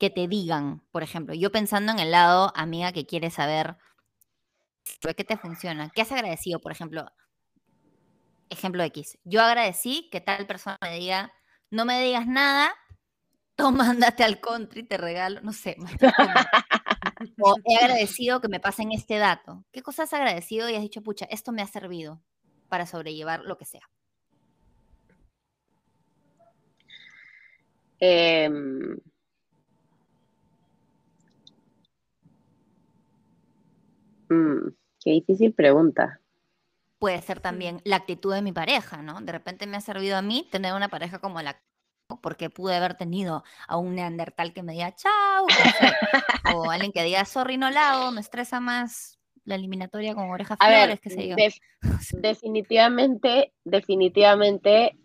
que te digan, por ejemplo, yo pensando en el lado amiga que quiere saber qué te funciona, qué has agradecido, por ejemplo, ejemplo X, yo agradecí que tal persona me diga, no me digas nada, toma, andate al country, te regalo, no sé. o he agradecido que me pasen este dato. ¿Qué cosas has agradecido y has dicho, pucha, esto me ha servido para sobrellevar lo que sea? Mm, qué difícil pregunta puede ser también la actitud de mi pareja, ¿no? De repente me ha servido a mí tener una pareja como la porque pude haber tenido a un neandertal que me diga chao, o alguien que diga sorry no la hago, me estresa más la eliminatoria con orejas flores, qué sé yo. definitivamente, definitivamente,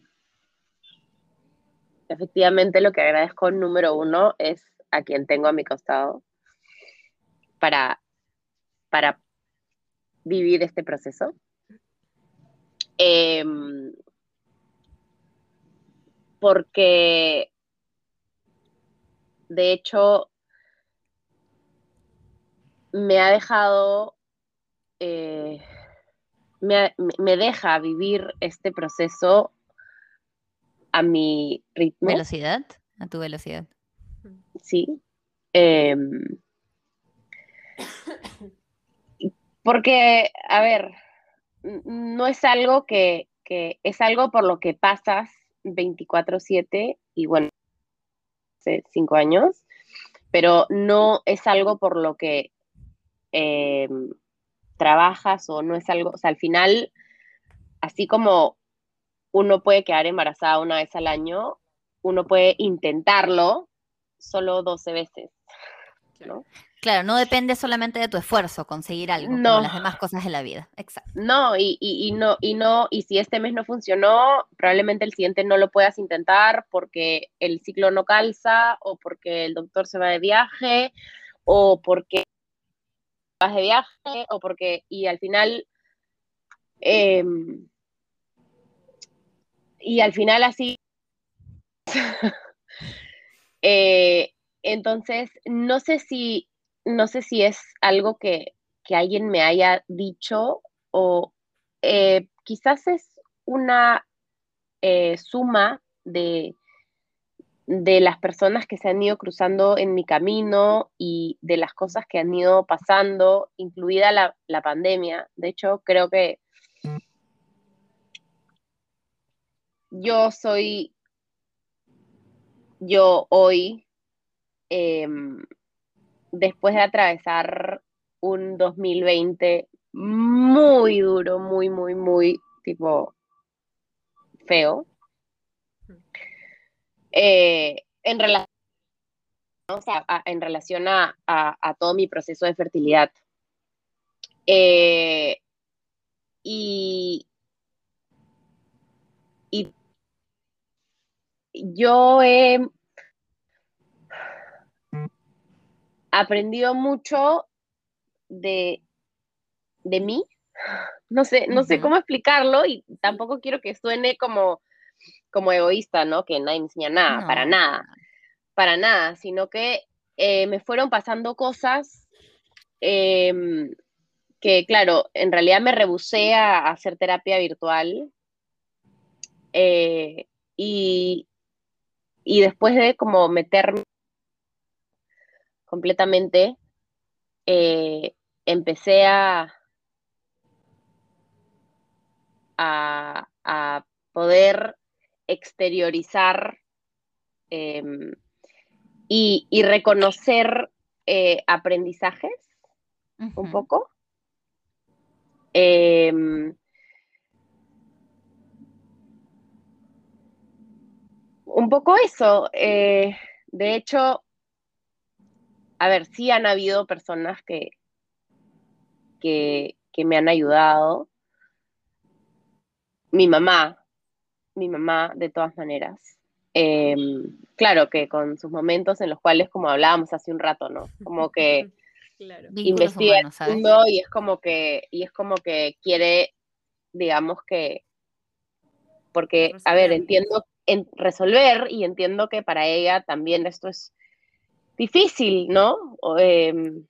efectivamente lo que agradezco número uno es a quien tengo a mi costado para, para vivir este proceso. Em, porque, de hecho, me ha dejado, eh, me, deja vivir este proceso a mi ritmo. ¿Velocidad? A tu velocidad. Sí. Em, porque, a ver, no es algo que, es algo por lo que pasas 24/7 y bueno, hace cinco años, pero no es algo por lo que eh, trabajas o no es algo, o sea, al final, así como uno puede quedar embarazada una vez al año, uno puede intentarlo solo 12 veces, ¿no? Claro, no depende solamente de tu esfuerzo conseguir algo, como las demás cosas de la vida. Exacto. No, y, no, y no, y si este mes no funcionó, probablemente el siguiente no lo puedas intentar porque el ciclo no calza, o porque el doctor se va de viaje, o porque vas de viaje, o porque, y al final, em, y al final así. Eh, entonces, no sé si no sé si es algo que, alguien me haya dicho o eh, quizás es una eh, suma de, de las personas que se han ido cruzando en mi camino y de las cosas que han ido pasando, incluida la, la pandemia. De hecho, creo que yo soy, yo hoy, em, después de atravesar un 2020 muy duro, muy, muy, muy tipo feo, eh, en relación, a, en relación a, todo mi proceso de fertilidad. Eh, y, y yo he aprendido mucho de, de mí. No sé, no sé cómo explicarlo y tampoco quiero que suene como, como egoísta, ¿no? Que nadie me enseña nada, para nada, para nada, sino que eh, me fueron pasando cosas em, que, claro, en realidad me rehusé a, hacer terapia virtual. Eh, y, y después de como meterme completamente, eh, empecé a, a, poder exteriorizar em, y, reconocer eh, aprendizajes un poco. Em, un poco eso. Eh, de hecho, a ver, sí han habido personas que, que, me han ayudado. Mi mamá, mi mamá de todas maneras. Em, claro que con sus momentos en los cuales, como hablábamos hace un rato, ¿no? Como que claro. investiga y es como que, y es como que quiere, digamos que, porque, a ver, entiendo en resolver y entiendo que para ella también esto es difícil, ¿no? Em,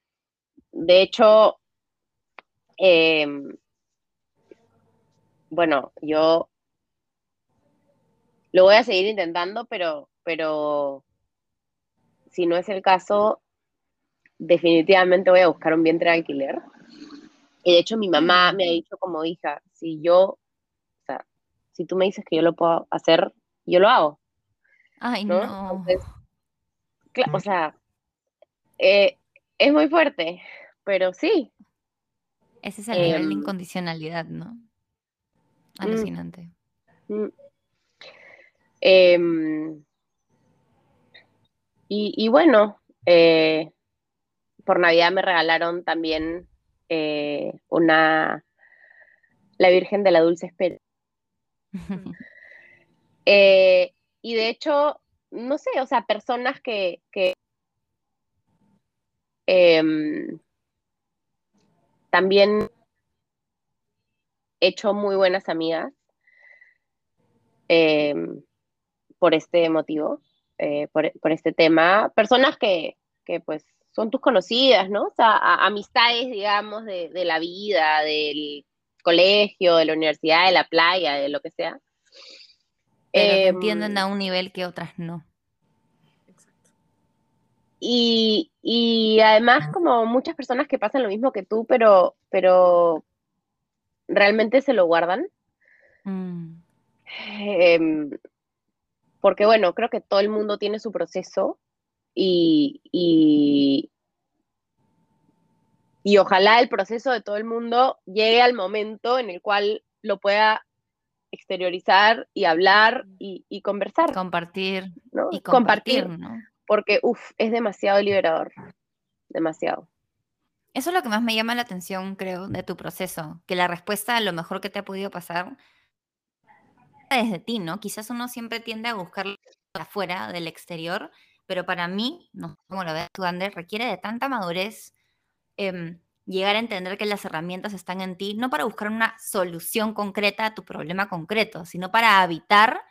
de hecho, em, bueno, yo lo voy a seguir intentando, pero, pero si no es el caso, definitivamente voy a buscar un vientre de alquiler. Y de hecho mi mamá me ha dicho como hija, si yo, o sea, si tú me dices que yo lo puedo hacer, yo lo hago. Ay, no. O sea, eh, es muy fuerte, pero sí. Ese es el nivel de em, incondicionalidad, ¿no? Mm. Alucinante. Mm. Em, y, bueno, eh, por Navidad me regalaron también eh, una La Virgen de la Dulce Espera. Y de hecho, no sé, o sea, personas que, em, también he hecho muy buenas amigas em, por este motivo, eh, por, este tema. Personas que, pues son tus conocidas, ¿no? O sea, amistades, digamos, de, de la vida, del colegio, de la universidad, de la playa, de lo que sea. Pero entienden em, a un nivel que otras no. Y, además como muchas personas que pasan lo mismo que tú, pero, pero realmente se lo guardan. Mm. Em, porque bueno, creo que todo el mundo tiene su proceso y, y, y ojalá el proceso de todo el mundo llegue al momento en el cual lo pueda exteriorizar y hablar y, conversar. Compartir. Y compartir, ¿no? Porque, uff, es demasiado liberador. Demasiado. Eso es lo que más me llama la atención, creo, de tu proceso. Que la respuesta a lo mejor que te ha podido pasar desde ti, ¿no? Quizás uno siempre tiende a buscar afuera, del exterior, pero para mí, no como lo ves tú, Ander, requiere de tanta madurez em, llegar a entender que las herramientas están en ti, no para buscar una solución concreta a tu problema concreto, sino para habitar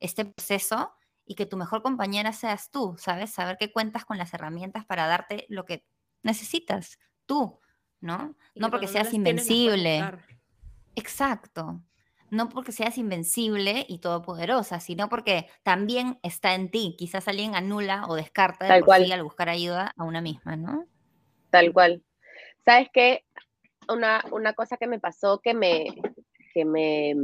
este proceso y que tu mejor compañera seas tú, ¿sabes? Saber que cuentas con las herramientas para darte lo que necesitas, tú, ¿no? no porque seas invencible. Exacto. No porque seas invencible y todopoderosa, sino porque también está en ti. Quizás alguien anula o descarta de por sí al buscar ayuda a una misma, ¿no? Tal cual. ¿Sabes qué? Una, una cosa que me pasó que me, que me,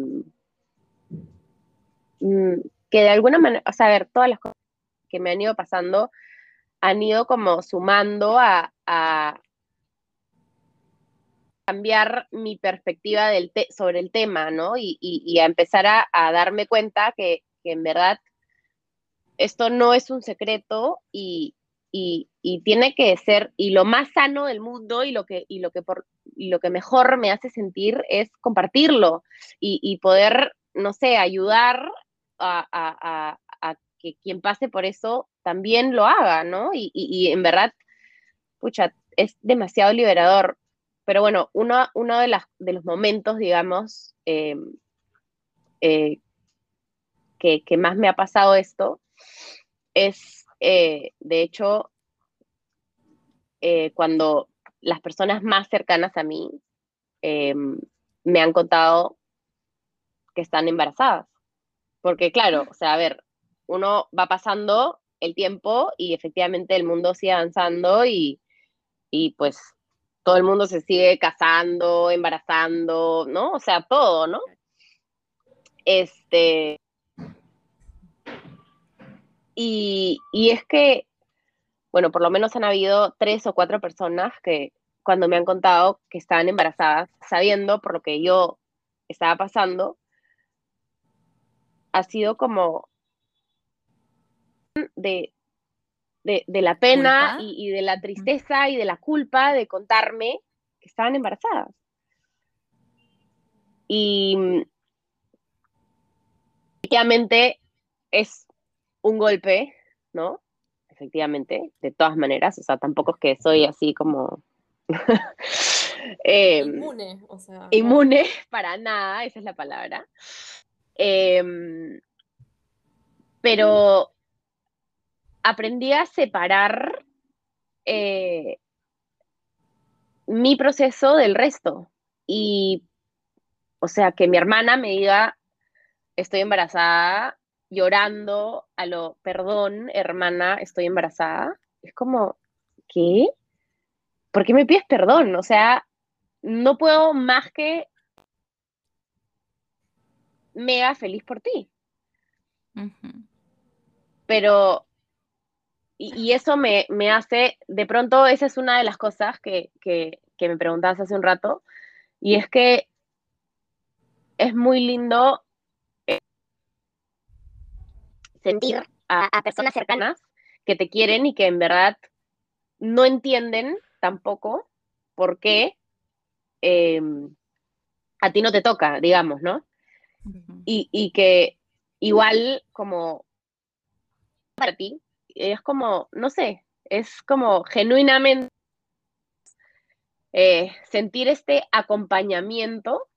mm, que de alguna manera, o sea, a ver, todas las cosas que me han ido pasando han ido como sumando a, cambiar mi perspectiva sobre el tema, ¿no? Y, a empezar a, darme cuenta que, que, en verdad esto no es un secreto y, y, tiene que ser, y lo más sano del mundo y lo que, y lo que, por, y lo que mejor me hace sentir es compartirlo y, poder, no sé, ayudar a, que quien pase por eso también lo haga, ¿no? Y, en verdad, pucha, es demasiado liberador. Pero bueno, uno, uno de, las, de los momentos, digamos, eh, eh, que, que, más me ha pasado esto es, eh, de hecho, cuando las personas más cercanas a mí me han contado que están embarazadas. Porque claro, o sea, a ver, uno va pasando el tiempo y efectivamente el mundo sigue avanzando y, y pues todo el mundo se sigue casando, embarazando, ¿no? O sea, todo, ¿no? Este. Y, y, es que, bueno, por lo menos han habido tres o cuatro personas que cuando me han contado que estaban embarazadas, sabiendo por lo que yo estaba pasando, ha sido como de, de, la pena y, de la tristeza y de la culpa de contarme que estaban embarazadas. Y efectivamente es un golpe, ¿no? Efectivamente, de todas maneras, o sea, tampoco es que soy así como... Em, inmune, o sea. Inmune, para nada, esa es la palabra. Em, pero aprendí a separar eh, mi proceso del resto. Y, o sea, que mi hermana me diga, estoy embarazada, llorando a lo, perdón, hermana, estoy embarazada. Es como, ¿qué? ¿Por qué me pides perdón? O sea, no puedo más que mega feliz por ti. Pero y, eso me, hace, de pronto, esa es una de las cosas que, me preguntabas hace un rato, y es que es muy lindo sentir a, personas cercanas que te quieren y que en verdad no entienden tampoco por qué em, a ti no te toca, digamos, ¿no? y, y, que igual como para ti es como, no sé, es como genuinamente eh, sentir este acompañamiento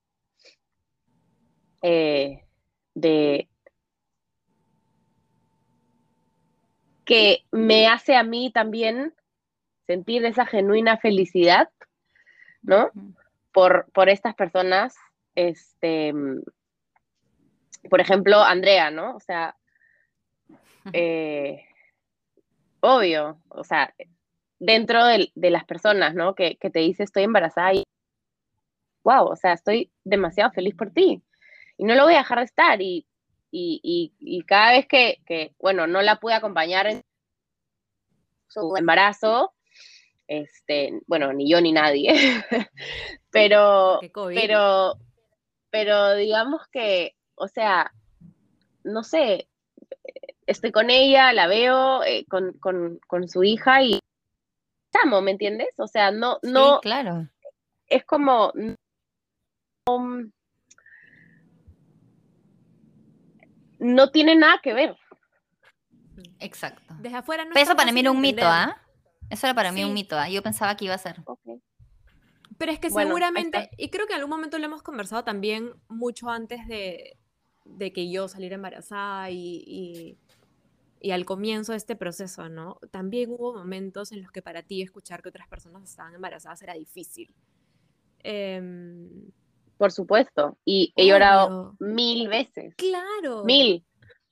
eh, de que me hace a mí también sentir esa genuina felicidad, ¿no? Por, por estas personas, este, por ejemplo, Andrea, ¿no? O sea, eh, obvio, o sea, dentro de, las personas, ¿no? Que, te dice estoy embarazada y, wow, o sea, estoy demasiado feliz por ti. Y no lo voy a dejar de estar. Y, cada vez que, bueno, no la pude acompañar en su embarazo, este, bueno, ni yo ni nadie, pero, pero, pero digamos que, o sea, no sé, estoy con ella, la veo eh, con, su hija y amo, ¿me entiendes? O sea, no, no. claro. Es como. No, tiene nada que ver. Exacto. Desde afuera no eso para mí era un mito, ¿ah? Eso era para mí un mito, ¿ah? Yo pensaba que iba a ser. Pero es que seguramente, y creo que en algún momento lo hemos conversado también mucho antes de, que yo saliera embarazada y, y al comienzo de este proceso, ¿no? También hubo momentos en los que para ti escuchar que otras personas estaban embarazadas era difícil. Em, Por supuesto, y he llorado mil veces. Claro. Mil.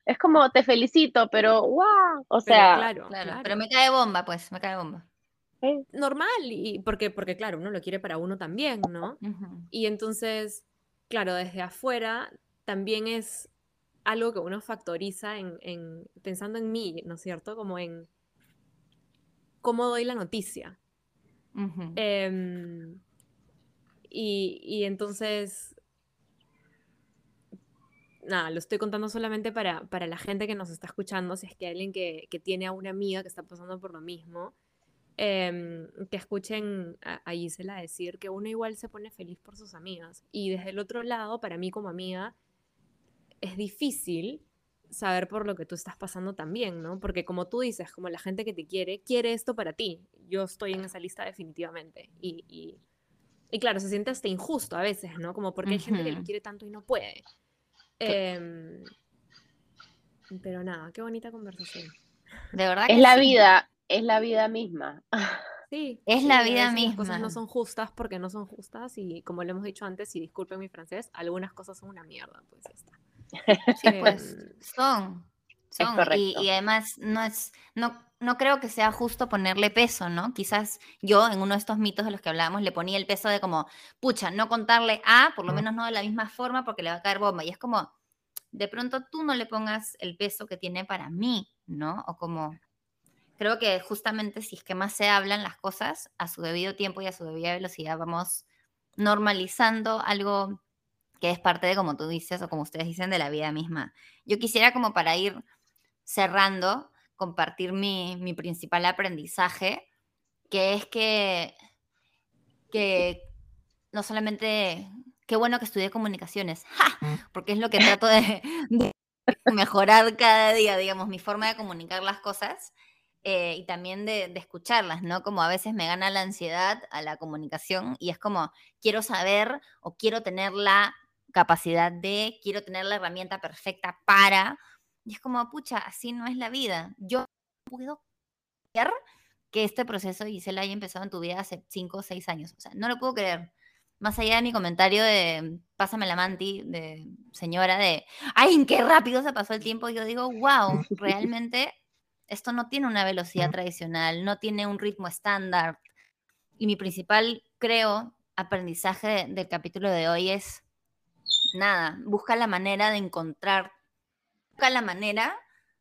Es como, te felicito, pero wow, o sea. Claro, claro, pero me cae bomba, pues, me cae bomba. Normal, y porque, porque claro, uno lo quiere para uno también, ¿no? Y entonces, claro, desde afuera también es algo que uno factoriza en, pensando en mí, ¿no es cierto? Como en cómo doy la noticia. Y, entonces, nada, lo estoy contando solamente para, la gente que nos está escuchando, si es que alguien que, tiene a una amiga que está pasando por lo mismo, em, que escuchen a, a Gisela decir que uno igual se pone feliz por sus amigas. Y desde el otro lado, para mí como amiga, es difícil saber por lo que tú estás pasando también, ¿no? Porque como tú dices, como la gente que te quiere, quiere esto para ti. Yo estoy en esa lista definitivamente. Y, y, claro, se siente hasta injusto a veces, ¿no? Como porque hay gente que lo quiere tanto y no puede. Em, pero nada, qué bonita conversación. De verdad. Es la vida, es la vida misma. Sí. Es la vida misma. Las cosas no son justas porque no son justas y como le hemos dicho antes, y disculpen mi francés, algunas cosas son una mierda, pues ya está. Sí, pues son. Son. Y, y, además no es, no, no creo que sea justo ponerle peso, ¿no? Quizás yo en uno de estos mitos de los que hablábamos le ponía el peso de como, pucha, no contarle A, por lo menos no de la misma forma porque le va a caer bomba. Y es como, de pronto tú no le pongas el peso que tiene para mí, ¿no? O como, creo que justamente si es que más se hablan las cosas a su debido tiempo y a su debida velocidad, vamos normalizando algo que es parte de, como tú dices, o como ustedes dicen, de la vida misma. Yo quisiera como para ir cerrando, compartir mi, mi principal aprendizaje, que es que, que no solamente, qué bueno que estudié comunicaciones, porque es lo que trato de, mejorar cada día, digamos, mi forma de comunicar las cosas. Eh, y también de, de, escucharlas, ¿no? Como a veces me gana la ansiedad a la comunicación y es como, quiero saber o quiero tener la capacidad de, quiero tener la herramienta perfecta para, y es como, pucha, así no es la vida. Yo puedo creer que este proceso, Gisela, haya empezado en tu vida hace 5 o 6 años. O sea, no lo puedo creer. Más allá de mi comentario de, pásame la manti, de señora, de, ay, qué rápido se pasó el tiempo, yo digo, wow, realmente esto no tiene una velocidad tradicional, no tiene un ritmo estándar. Y mi principal, creo, aprendizaje del capítulo de hoy es nada, busca la manera de encontrar, busca la manera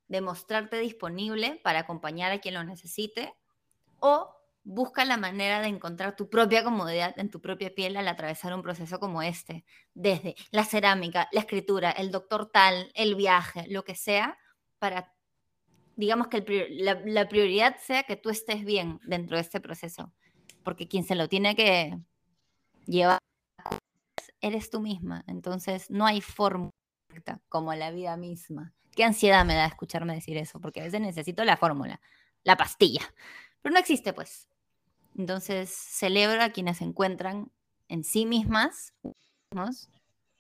de mostrarte disponible para acompañar a quien lo necesite o busca la manera de encontrar tu propia comodidad en tu propia piel al atravesar un proceso como este, desde la cerámica, la escritura, el doctor tal, el viaje, lo que sea, para, digamos que la, prioridad sea que tú estés bien dentro de este proceso, porque quien se lo tiene que llevar eres tú misma. Entonces, no hay como la vida misma. Qué ansiedad me da escucharme decir eso, porque a veces necesito la fórmula, la pastilla. Pero no existe, pues. Entonces, celebro a quienes encuentran en sí mismas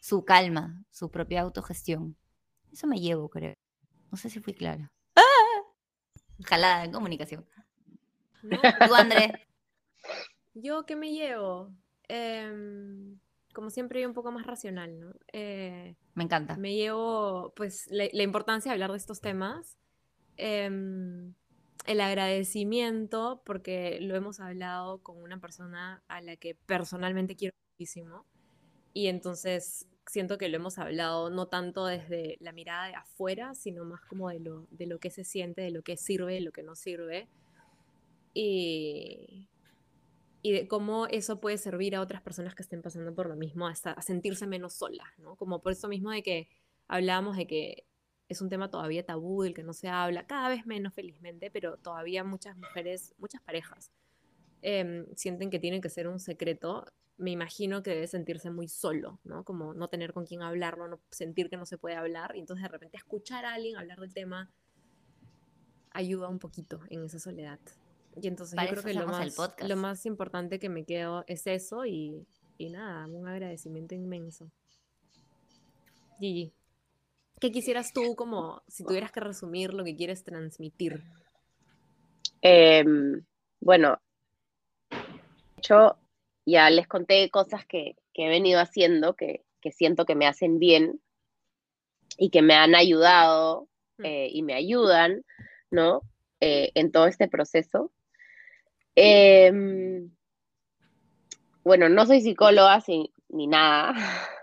su calma, su propia autogestión. Eso me llevo, creo. No sé si fui clara. ¡Ah! en comunicación. ¿Tú, André? ¿Yo qué me llevo? Eh como siempre, un poco más racional, ¿no? Eh, me encanta. Me llevo, pues, la, importancia de hablar de estos temas. Em, el agradecimiento, porque lo hemos hablado con una persona a la que personalmente quiero muchísimo. Y entonces siento que lo hemos hablado no tanto desde la mirada de afuera, sino más como de lo, de lo que se siente, de lo que sirve, de lo que no sirve. Y, y de cómo eso puede servir a otras personas que estén pasando por lo mismo, hasta a sentirse menos solas, ¿no? Como por eso mismo de que hablábamos de que es un tema todavía tabú, del que no se habla, cada vez menos felizmente, pero todavía muchas mujeres, muchas parejas em, sienten que tienen que ser un secreto. Me imagino que debe sentirse muy solo, ¿no? Como no tener con quién hablarlo, no sentir que no se puede hablar, y entonces de repente escuchar a alguien hablar del tema ayuda un poquito en esa soledad. Y entonces yo creo que lo más, lo más importante que me quedo es eso y, y nada, un agradecimiento inmenso. Gigi, ¿qué quisieras tú como, si tuvieras que resumir lo que quieres transmitir? Em, bueno, yo ya les conté cosas que, que he venido haciendo, que, que, siento que me hacen bien y que me han ayudado mm. eh, y me ayudan, ¿no? Eh, en todo este proceso. Em, bueno, no soy psicóloga ni nada,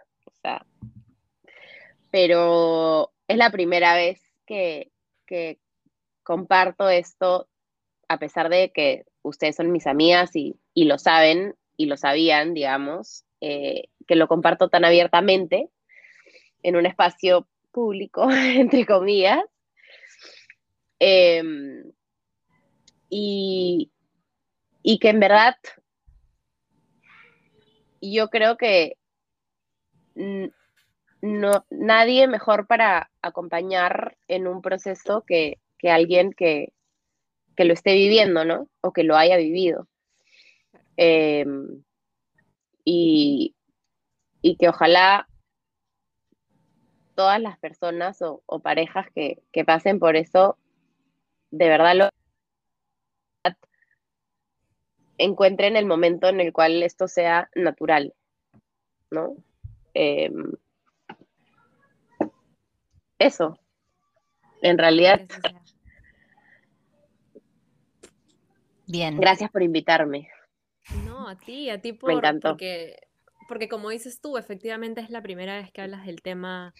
pero es la primera vez que, comparto esto, a pesar de que ustedes son mis amigas y, lo saben y lo sabían, digamos, eh, que lo comparto tan abiertamente en un espacio público, entre comillas. Em, y, y que en verdad yo creo que no, nadie mejor para acompañar en un proceso que, que alguien que, que, lo esté viviendo, ¿no? O que lo haya vivido. Em, y, y, que ojalá todas las personas o, parejas que, que, pasen por eso, de verdad lo encuentren el momento en el cual esto sea natural, ¿no? Eh, eso, en realidad. Bien. Gracias por invitarme. No, a ti, a ti por, Me encantó. Porque, porque como dices tú, efectivamente es la primera vez que hablas del tema,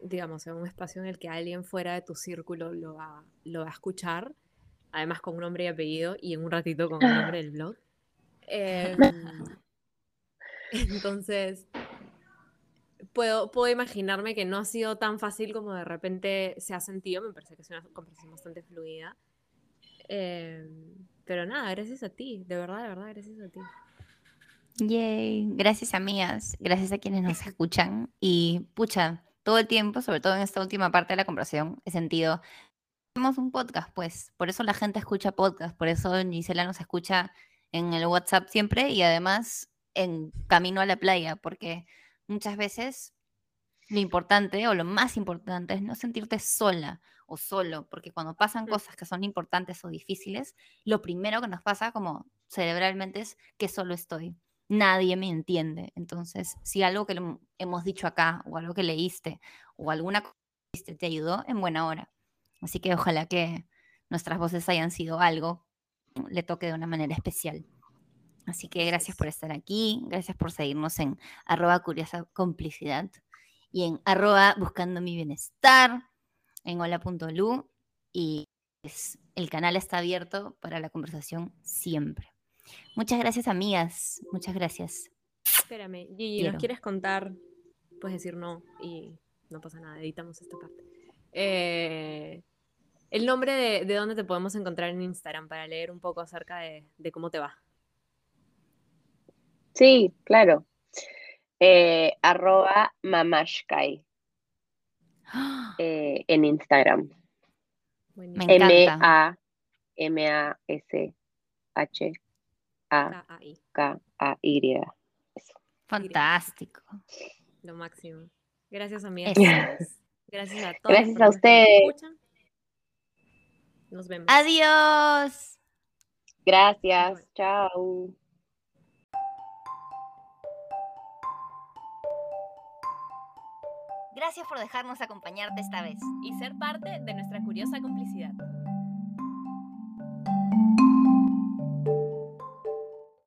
digamos, en un espacio en el que alguien fuera de tu círculo lo va, lo va a escuchar, además con un nombre y apellido y en un ratito con el nombre del blog. Eh, entonces, puedo, puedo imaginarme que no ha sido tan fácil como de repente se ha sentido, me parece que es una conversación bastante fluida. Eh, pero nada, gracias a ti, de verdad, de verdad, gracias a ti. Yay, gracias amigas, gracias a quienes nos escuchan y pucha, todo el tiempo, sobre todo en esta última parte de la conversación, he sentido, tenemos un podcast, pues, por eso la gente escucha podcast, por eso Gisela nos escucha en el WhatsApp siempre y además en camino a la playa, porque muchas veces lo importante o lo más importante es no sentirte sola o solo, porque cuando pasan cosas que son importantes o difíciles, lo primero que nos pasa como cerebralmente es que solo estoy. Nadie me entiende. Entonces, si algo que hemos dicho acá o algo que leíste o alguna cosa que te ayudó, en buena hora. Así que ojalá que nuestras voces hayan sido algo, le toque de una manera especial. Así que gracias por estar aquí, gracias por seguirnos en arroba curiosa complicidad y en arroba buscando mi bienestar, en hola.lu y pues, el canal está abierto para la conversación siempre. Muchas gracias amigas, muchas gracias. Espérame, Gigi, ¿nos quieres contar? Puedes decir no y no pasa nada, editamos esta parte. Eh, el nombre de, de, dónde te podemos encontrar en Instagram para leer un poco acerca de, de cómo te va. Sí, claro. Eh, arroba mamashkai eh, en Instagram. M-A-M-A-S-H-A-K-A-Y. Fantástico. Lo máximo. Gracias, amigas. Gracias a todos. Gracias a ustedes. Nos vemos. Adiós. Gracias. Chao. Gracias por dejarnos acompañarte esta vez y ser parte de nuestra curiosa complicidad.